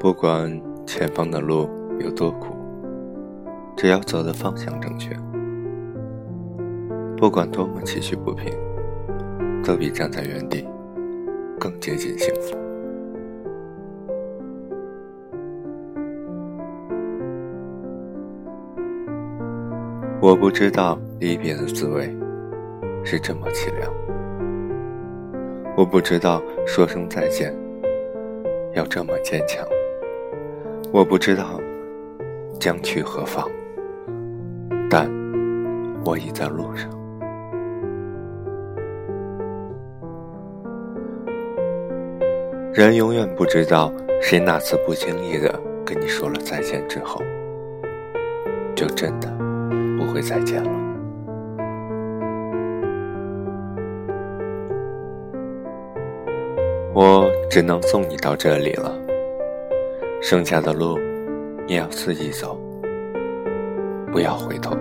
不管前方的路有多苦，只要走的方向正确，不管多么崎岖不平，都比站在原地更接近幸福。我不知道离别的滋味是这么凄凉，我不知道说声再见要这么坚强。我不知道将去何方，但我已在路上。人永远不知道谁那次不经意的跟你说了再见之后，就真的不会再见了。我只能送你到这里了。剩下的路，你要自己走，不要回头。